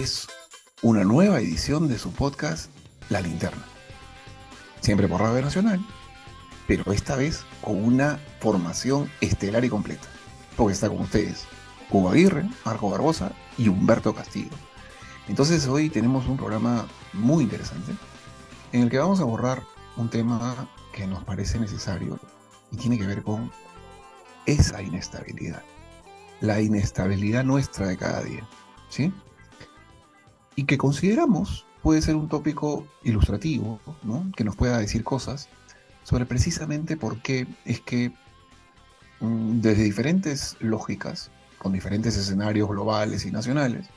Es una nueva edición de su podcast La Linterna. Siempre por Radio Nacional, pero esta vez con una formación estelar y completa. Porque está con ustedes Hugo Aguirre, Marco Barbosa y Humberto Castillo. Entonces hoy tenemos un programa muy interesante en el que vamos a abordar un tema que nos parece necesario y tiene que ver con esa inestabilidad. La inestabilidad nuestra de cada día. ¿Sí? Y que consideramos puede ser un tópico ilustrativo, ¿no? que nos pueda decir cosas sobre precisamente por qué es que mm, desde diferentes lógicas, con diferentes escenarios globales y nacionales,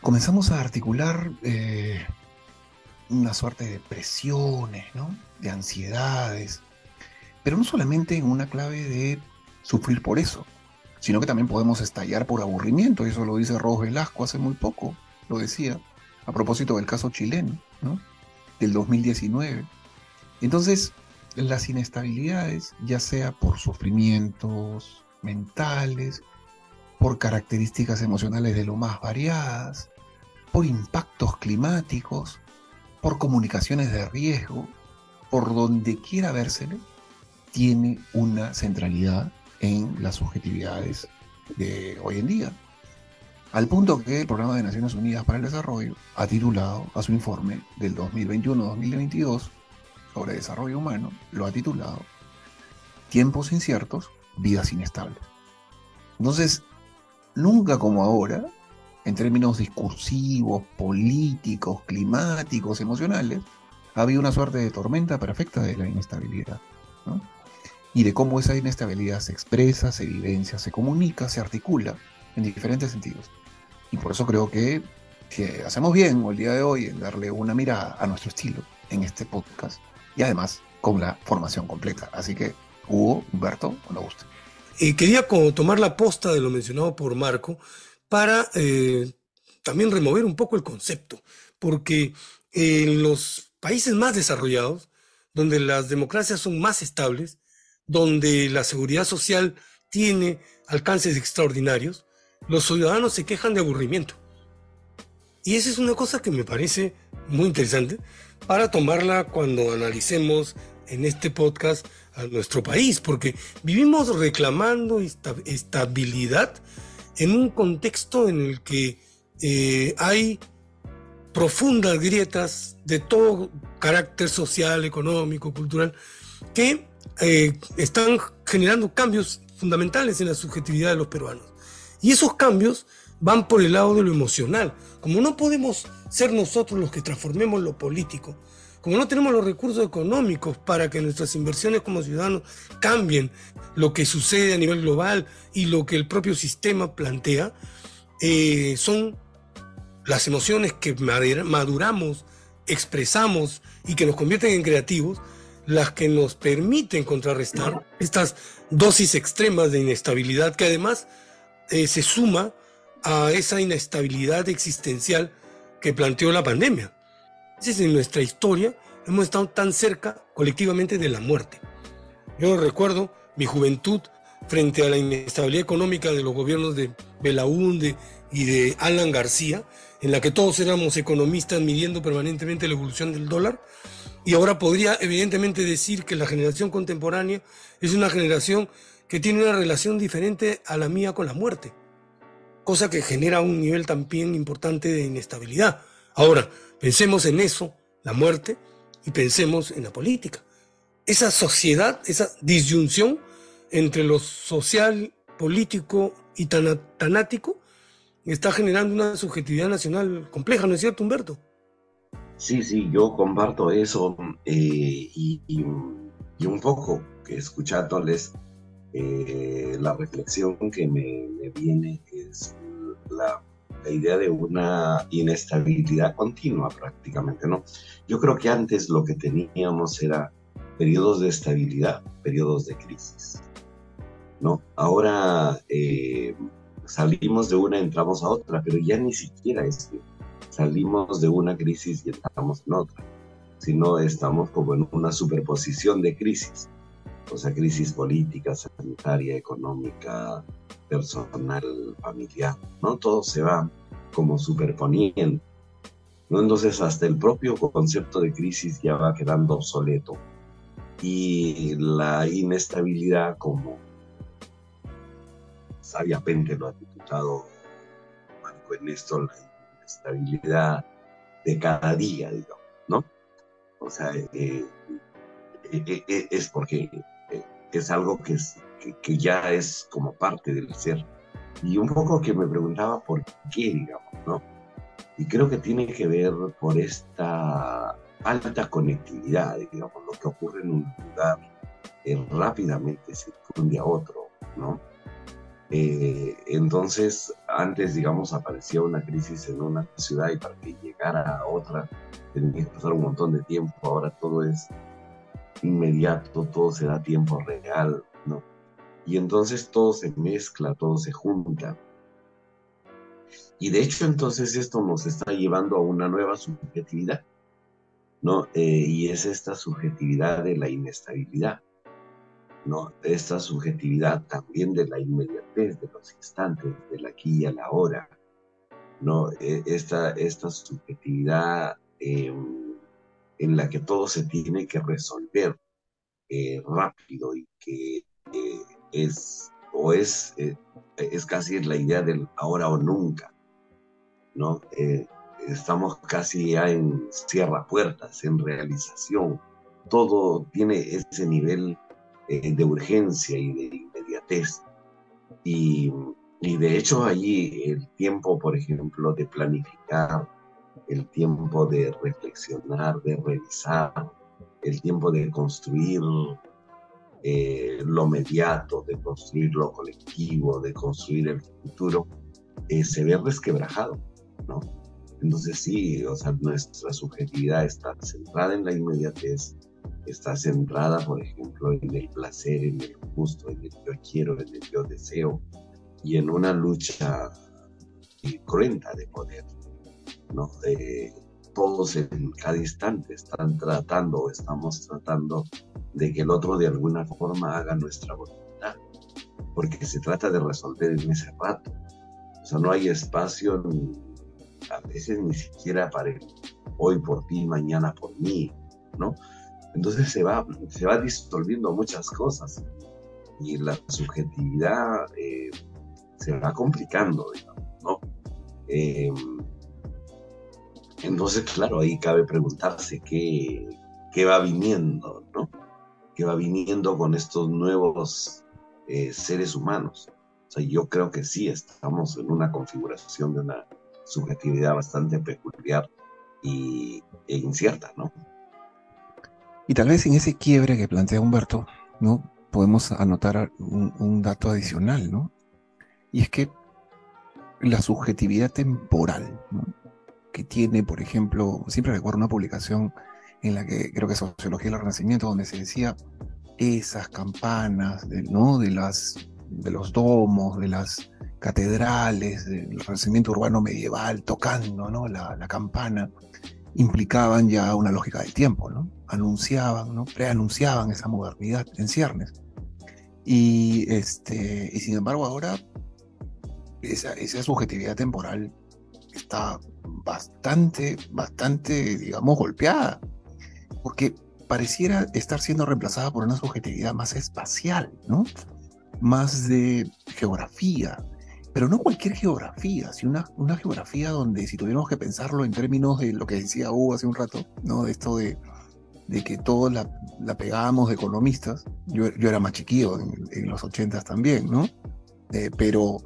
comenzamos a articular eh, una suerte de presiones, ¿no? de ansiedades, pero no solamente en una clave de sufrir por eso, sino que también podemos estallar por aburrimiento, y eso lo dice Ross Velasco hace muy poco, lo decía, a propósito del caso chileno, ¿no? del 2019. Entonces, las inestabilidades, ya sea por sufrimientos mentales, por características emocionales de lo más variadas, por impactos climáticos, por comunicaciones de riesgo, por donde quiera vérsele, tiene una centralidad en las subjetividades de hoy en día. Al punto que el Programa de Naciones Unidas para el Desarrollo ha titulado a su informe del 2021-2022 sobre desarrollo humano, lo ha titulado Tiempos inciertos, vidas inestables. Entonces, nunca como ahora, en términos discursivos, políticos, climáticos, emocionales, ha habido una suerte de tormenta perfecta de la inestabilidad. Y de cómo esa inestabilidad se expresa, se vivencia, se comunica, se articula en diferentes sentidos. Y por eso creo que, que hacemos bien el día de hoy en darle una mirada a nuestro estilo en este podcast y además con la formación completa. Así que, Hugo, Humberto, cuando guste. Eh, quería como tomar la posta de lo mencionado por Marco para eh, también remover un poco el concepto, porque en los países más desarrollados, donde las democracias son más estables, donde la seguridad social tiene alcances extraordinarios, los ciudadanos se quejan de aburrimiento. Y esa es una cosa que me parece muy interesante para tomarla cuando analicemos en este podcast a nuestro país, porque vivimos reclamando esta estabilidad en un contexto en el que eh, hay profundas grietas de todo carácter social, económico, cultural, que eh, están generando cambios fundamentales en la subjetividad de los peruanos. Y esos cambios van por el lado de lo emocional. Como no podemos ser nosotros los que transformemos lo político, como no tenemos los recursos económicos para que nuestras inversiones como ciudadanos cambien lo que sucede a nivel global y lo que el propio sistema plantea, eh, son las emociones que maduramos, expresamos y que nos convierten en creativos, las que nos permiten contrarrestar estas dosis extremas de inestabilidad que además eh, se suma a esa inestabilidad existencial que planteó la pandemia. Es en nuestra historia hemos estado tan cerca colectivamente de la muerte. Yo recuerdo mi juventud frente a la inestabilidad económica de los gobiernos de Belaúnde y de Alan García, en la que todos éramos economistas midiendo permanentemente la evolución del dólar, y ahora podría evidentemente decir que la generación contemporánea es una generación que tiene una relación diferente a la mía con la muerte, cosa que genera un nivel también importante de inestabilidad. Ahora, pensemos en eso, la muerte, y pensemos en la política. Esa sociedad, esa disyunción entre lo social, político y tanático está generando una subjetividad nacional compleja, ¿no es cierto, Humberto? Sí, sí, yo comparto eso eh, y, un poco que escuchándoles eh, la reflexión que me, me, viene es la, la idea de una inestabilidad continua prácticamente, ¿no? Yo creo que antes lo que teníamos era periodos de estabilidad, periodos de crisis, ¿no? Ahora eh, salimos de una, entramos a otra, pero ya ni siquiera es que salimos de una crisis y entramos en otra, sino estamos como en una superposición de crisis, o sea, crisis política, sanitaria, económica, personal, familiar, ¿no? Todo se va como superponiendo, ¿no? Entonces hasta el propio concepto de crisis ya va quedando obsoleto y la inestabilidad como sabiamente lo ha titulado Marco Ernesto, la inestabilidad de cada día, digamos, ¿no? O sea, eh, eh, eh, es porque es algo que, es, que, ya es como parte del ser. Y un poco que me preguntaba por qué, digamos, ¿no? Y creo que tiene que ver por esta alta conectividad, digamos, lo que ocurre en un lugar eh, rápidamente se funde a otro, ¿no? Eh, entonces, antes, digamos, aparecía una crisis en una ciudad y para que llegara a otra tenía que pasar un montón de tiempo. Ahora todo es inmediato, todo se da tiempo real, ¿no? Y entonces todo se mezcla, todo se junta. Y de hecho, entonces esto nos está llevando a una nueva subjetividad, ¿no? Eh, y es esta subjetividad de la inestabilidad, ¿no? Esta subjetividad también de la inmediatez, de los instantes, del aquí y a la hora, ¿no? E, esta, esta subjetividad eh, en la que todo se tiene que resolver eh, rápido y que eh, es, o es, eh, es casi la idea del ahora o nunca, ¿no? estamos casi ya en cierra puertas, en realización. Todo tiene ese nivel eh, de urgencia y de inmediatez. Y, y, de hecho allí el tiempo, por ejemplo, de planificar, el tiempo de reflexionar, de revisar, el tiempo de construir eh, lo mediato, de construir lo colectivo, de construir el futuro, eh, se ve resquebrajado, ¿no? Entonces sí, o sea, nuestra subjetividad está centrada en la inmediatez, está centrada, por ejemplo, en el placer, en el gusto, en el yo quiero, en el yo deseo, y en una lucha eh, cruenta de poder, ¿no? Eh, todos en cada instante están tratando, estamos tratando de que el otro de alguna forma haga nuestra voluntad, porque se trata de resolver en ese rato. O sea, no hay espacio ni a veces ni siquiera para el hoy por ti, mañana por mí, ¿no? Entonces se va, se va disolviendo muchas cosas y la subjetividad eh, se va complicando, ¿no? Eh, entonces, claro, ahí cabe preguntarse qué, qué va viniendo, ¿no? ¿Qué va viniendo con estos nuevos eh, seres humanos? O sea, yo creo que sí, estamos en una configuración de una subjetividad bastante peculiar y, e incierta, ¿no? Y tal vez en ese quiebre que plantea Humberto, ¿no? Podemos anotar un, un dato adicional, ¿no? Y es que la subjetividad temporal, ¿no? Que tiene, por ejemplo, siempre recuerdo una publicación en la que creo que es Sociología del Renacimiento, donde se decía esas campanas, de, ¿no? De, las, de los domos, de las catedrales del renacimiento urbano medieval tocando ¿no? la, la, campana implicaban ya una lógica del tiempo, ¿no? anunciaban, ¿no? preanunciaban esa modernidad en ciernes. Y, este, y sin embargo ahora esa, esa subjetividad temporal está bastante, bastante, digamos, golpeada, porque pareciera estar siendo reemplazada por una subjetividad más espacial, ¿no? Más de geografía, pero no cualquier geografía, sino una, una, geografía donde si tuviéramos que pensarlo en términos de lo que decía Hugo hace un rato, ¿no? De esto de, de que todos la, la, pegábamos de economistas, yo, yo era más chiquillo en, los ochentas también, ¿no? Eh, pero,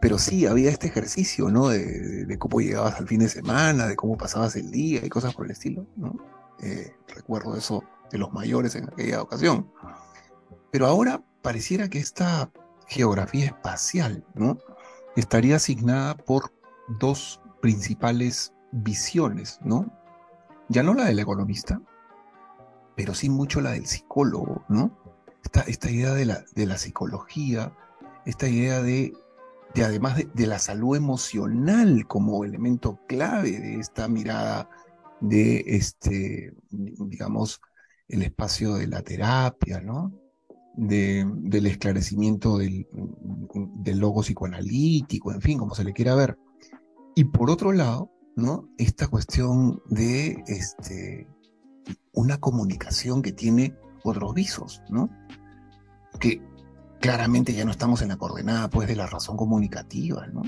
pero sí, había este ejercicio, ¿no? De, de, cómo llegabas al fin de semana, de cómo pasabas el día y cosas por el estilo, ¿no? Eh, recuerdo eso de los mayores en aquella ocasión. Pero ahora pareciera que esta geografía espacial, ¿no? estaría asignada por dos principales visiones, ¿no? Ya no la del economista, pero sí mucho la del psicólogo, ¿no? Esta, esta idea de la, de la psicología, esta idea de, de además de, la salud emocional como elemento clave de esta mirada de, este, digamos, el espacio de la terapia, ¿no? De, del esclarecimiento del, del logo psicoanalítico, en fin, como se le quiera ver. Y por otro lado, ¿no? Esta cuestión de este, una comunicación que tiene otros visos, ¿no? Que claramente ya no estamos en la coordenada, pues, de la razón comunicativa, ¿no?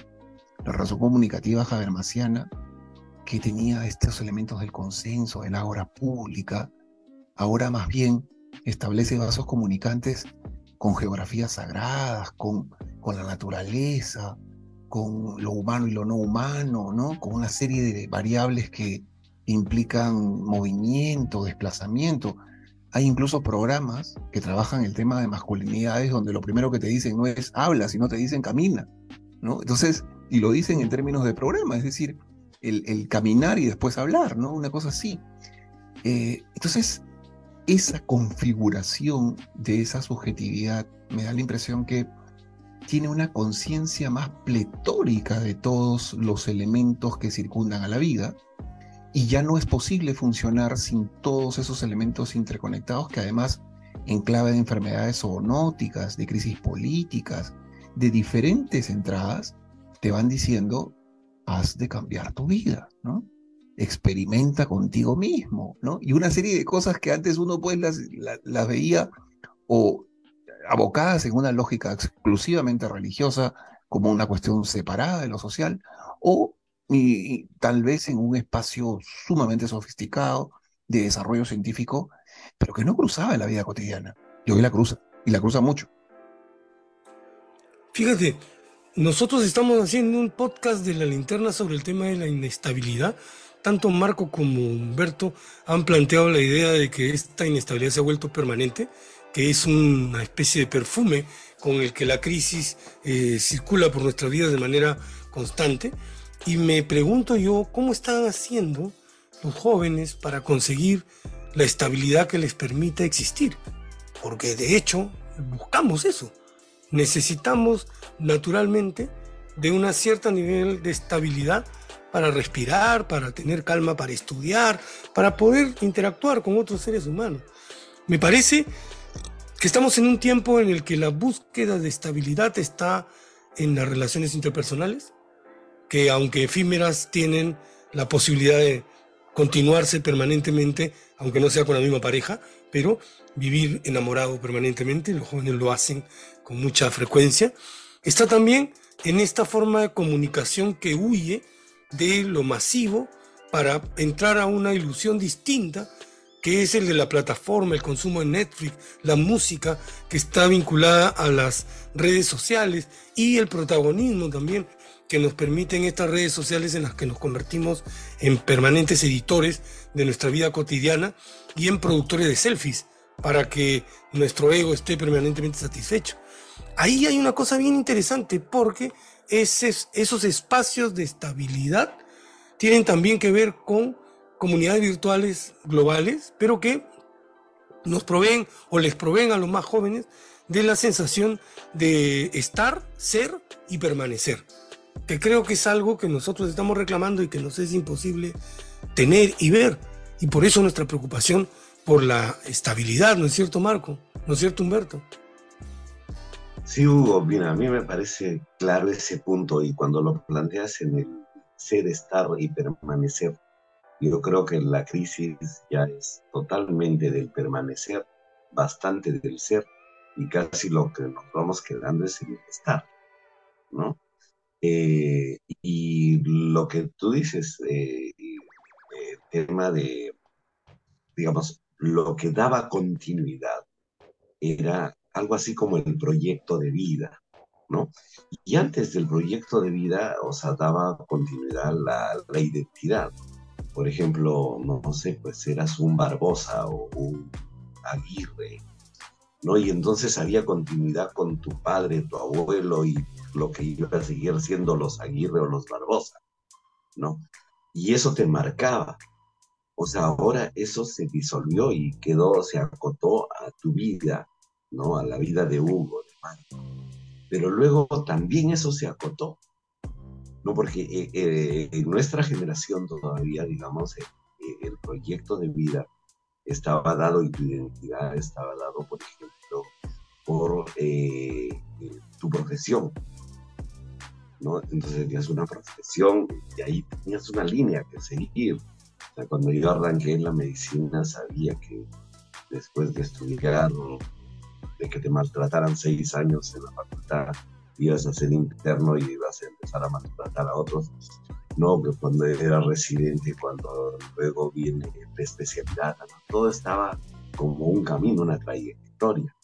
La razón comunicativa habermasiana, que tenía estos elementos del consenso, de la hora pública, ahora más bien establece vasos comunicantes con geografías sagradas, con, con la naturaleza, con lo humano y lo no humano, ¿no? Con una serie de variables que implican movimiento, desplazamiento. Hay incluso programas que trabajan el tema de masculinidades donde lo primero que te dicen no es habla, sino te dicen camina, ¿no? Entonces, y lo dicen en términos de programa, es decir, el, caminar y después hablar, ¿no? Una cosa así. Eh, entonces, esa configuración de esa subjetividad me da la impresión que tiene una conciencia más pletórica de todos los elementos que circundan a la vida y ya no es posible funcionar sin todos esos elementos interconectados que además en clave de enfermedades zoonóticas, de crisis políticas, de diferentes entradas, te van diciendo, has de cambiar tu vida, ¿no? Experimenta contigo mismo, ¿no? Y una serie de cosas que antes uno pues las, las, las veía o abocadas en una lógica exclusivamente religiosa como una cuestión separada de lo social, o y, tal vez en un espacio sumamente sofisticado de desarrollo científico, pero que no cruzaba en la vida cotidiana. Y hoy la cruza, y la cruza mucho. Fíjate, nosotros estamos haciendo un podcast de la linterna sobre el tema de la inestabilidad. Tanto Marco como Humberto han planteado la idea de que esta inestabilidad se ha vuelto permanente, que es una especie de perfume con el que la crisis eh, circula por nuestra vida de manera constante. Y me pregunto yo, ¿cómo están haciendo los jóvenes para conseguir la estabilidad que les permita existir? Porque de hecho buscamos eso. Necesitamos naturalmente de una cierta nivel de estabilidad para respirar, para tener calma, para estudiar, para poder interactuar con otros seres humanos. Me parece que estamos en un tiempo en el que la búsqueda de estabilidad está en las relaciones interpersonales, que aunque efímeras tienen la posibilidad de continuarse permanentemente, aunque no sea con la misma pareja, pero vivir enamorado permanentemente, los jóvenes lo hacen con mucha frecuencia, está también en esta forma de comunicación que huye de lo masivo para entrar a una ilusión distinta que es el de la plataforma, el consumo de Netflix, la música que está vinculada a las redes sociales y el protagonismo también que nos permiten estas redes sociales en las que nos convertimos en permanentes editores de nuestra vida cotidiana y en productores de selfies para que nuestro ego esté permanentemente satisfecho. Ahí hay una cosa bien interesante porque esos, esos espacios de estabilidad tienen también que ver con comunidades virtuales globales, pero que nos proveen o les proveen a los más jóvenes de la sensación de estar, ser y permanecer que creo que es algo que nosotros estamos reclamando y que nos es imposible tener y ver. Y por eso nuestra preocupación por la estabilidad, ¿no es cierto, Marco? ¿No es cierto, Humberto? Sí, Hugo, mira, a mí me parece claro ese punto y cuando lo planteas en el ser, estar y permanecer, yo creo que la crisis ya es totalmente del permanecer, bastante del ser y casi lo que nos vamos quedando es el estar, ¿no? Eh, y lo que tú dices, eh, el tema de, digamos, lo que daba continuidad era algo así como el proyecto de vida, ¿no? Y antes del proyecto de vida, o sea, daba continuidad la, la identidad. Por ejemplo, no, no, sé, pues eras un Barbosa o un Aguirre, ¿no? Y entonces había continuidad con tu padre, tu abuelo y lo que iba a seguir siendo los Aguirre o los Barbosa, ¿no? Y eso te marcaba. O sea, ahora eso se disolvió y quedó, se acotó a tu vida, ¿no? A la vida de Hugo, de Marco. Pero luego también eso se acotó, ¿no? Porque eh, eh, en nuestra generación todavía, digamos, eh, el proyecto de vida estaba dado y tu identidad estaba dado, por ejemplo, por tu profesión, ¿no? Entonces tenías una profesión y ahí tenías una línea que seguir. Cuando yo arranqué en la medicina sabía que después de estudiar, de que te maltrataran seis años en la facultad, ibas a ser interno y ibas a empezar a maltratar a otros. No, que cuando era residente, cuando luego viene de especialidad, todo estaba como un camino, una trayectoria.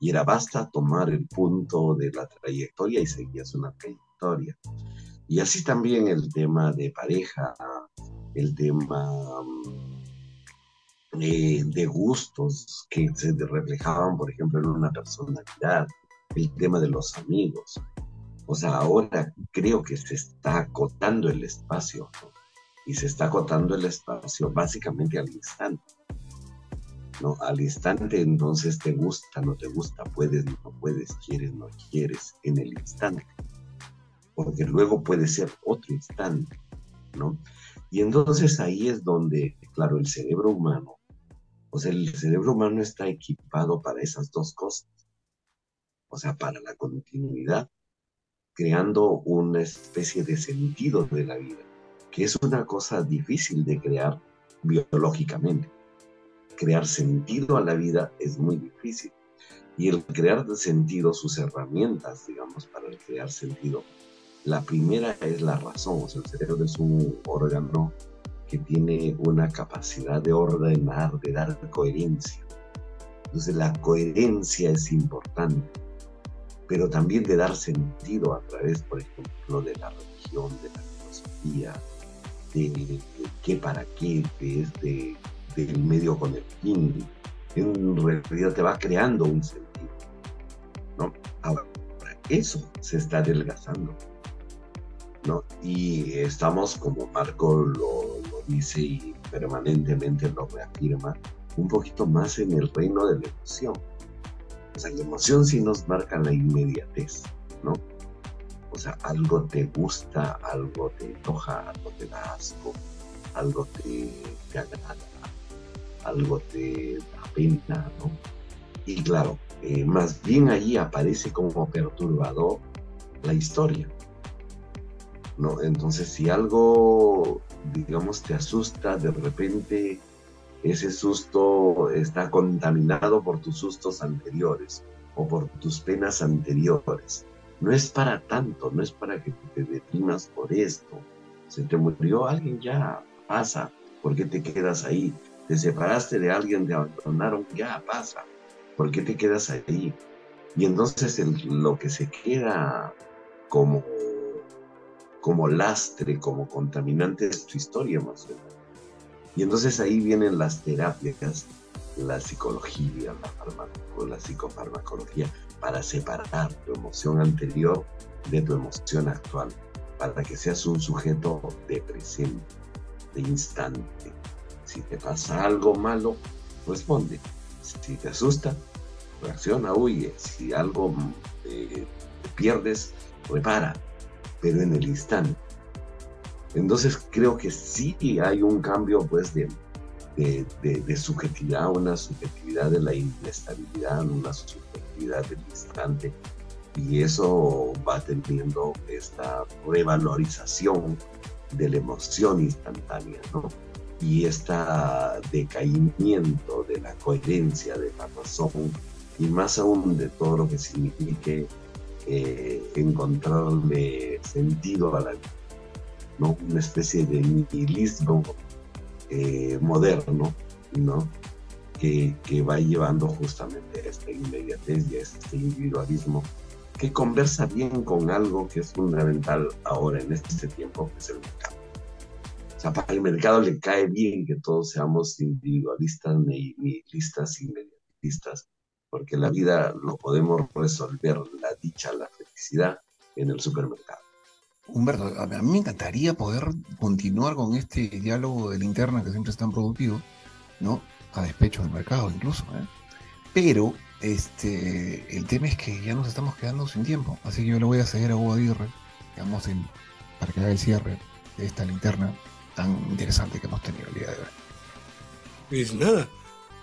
Y era basta tomar el punto de la trayectoria y seguías una Y así también el tema de pareja, el tema eh, de gustos que se reflejaban, por ejemplo, en una personalidad, el tema de los amigos. O sea, ahora creo que se está acotando el espacio, Y se está acotando el espacio básicamente al instante. ¿no? Al instante entonces te gusta, no te gusta, puedes, no puedes, quieres, no quieres, en el instante. Porque luego puede ser otro instante, ¿no? Y entonces ahí es donde, claro, el cerebro humano, o sea, el cerebro humano está equipado para esas dos cosas o sea, para la continuidad, creando una especie de sentido de la vida, que es una cosa difícil de crear biológicamente. Crear sentido a la vida es muy difícil. Y el crear sentido, sus herramientas, digamos, para crear sentido, la primera es la razón, o sea, el cerebro es un órgano que tiene una capacidad de ordenar, de dar coherencia. Entonces la coherencia es importante pero también de dar sentido a través, por ejemplo, de la religión, de la filosofía, de, qué para qué, de este, del medio con el fin. En realidad te va creando un sentido. ¿no? Ahora, eso se está adelgazando. ¿No? Y estamos, como Marco lo, dice y permanentemente lo reafirma, un poquito más en el reino de la emoción o sea, la emoción sí nos marca la inmediatez, ¿no? O sea, algo te gusta, algo te enoja, algo te da asco, algo te, agrada, algo te da pena, ¿no? Y claro, eh, más bien ahí aparece como perturbador la historia, ¿no? Entonces, si algo, digamos, te asusta, de repente ese susto está contaminado por tus sustos anteriores o por tus penas anteriores. No es para tanto, no es para que te deprimas por esto. Se te murió alguien, ya pasa. ¿Por qué te quedas ahí? Te separaste de alguien, te abandonaron, ya pasa. ¿Por qué te quedas ahí? Y entonces lo que se queda como, como lastre, como contaminante es tu historia menos. Y entonces ahí vienen las terapias, la psicología, la, la psicofarmacología, para separar tu emoción anterior de tu emoción actual, para que seas un sujeto de presente, de instante. Si te pasa algo malo, responde. Si te asusta, reacciona, huye. Si algo eh, pierdes, repara, pero en el instante. Entonces creo que sí hay un cambio pues de, de, subjetividad, una subjetividad de la inestabilidad, una subjetividad del instante. Y eso va teniendo esta revalorización de la emoción instantánea, ¿no? Y este decaimiento de la coherencia de la razón y más aún de todo lo que signifique eh, encontrarle sentido a la vida ¿no? Una especie de nihilismo eh, moderno, ¿no? Que, que, va llevando justamente a esta inmediatez y a este individualismo que conversa bien con algo que es fundamental ahora en este tiempo, que es el mercado. O sea, para el mercado le cae bien que todos seamos individualistas, nihilistas, inmediatistas, porque la vida lo podemos resolver, la dicha, la felicidad, en el supermercado. Humberto, a mí me encantaría poder continuar con este diálogo de linterna que siempre es tan productivo, ¿no? A despecho del mercado incluso, ¿eh? Pero este, el tema es que ya nos estamos quedando sin tiempo, así que yo le voy a seguir a Hugo Aguirre, digamos, en, para que haga el cierre de esta linterna tan interesante que hemos tenido el día de hoy. Pues nada,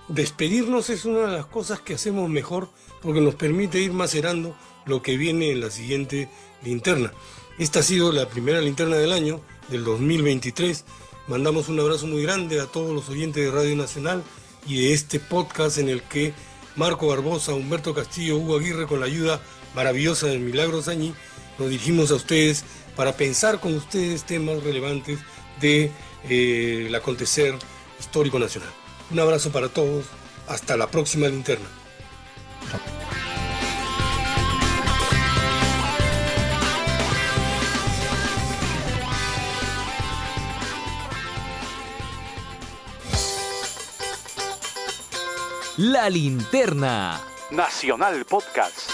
despedirnos es una de las cosas que hacemos mejor porque nos permite ir macerando lo que viene en la siguiente linterna. Esta ha sido la primera linterna del año, del 2023. Mandamos un abrazo muy grande a todos los oyentes de Radio Nacional y de este podcast en el que Marco Barbosa, Humberto Castillo, Hugo Aguirre, con la ayuda maravillosa del Milagro Sañi, nos dirigimos a ustedes para pensar con ustedes temas relevantes de eh, acontecer histórico nacional. Un abrazo para todos, hasta la próxima linterna. La linterna. Nacional Podcast.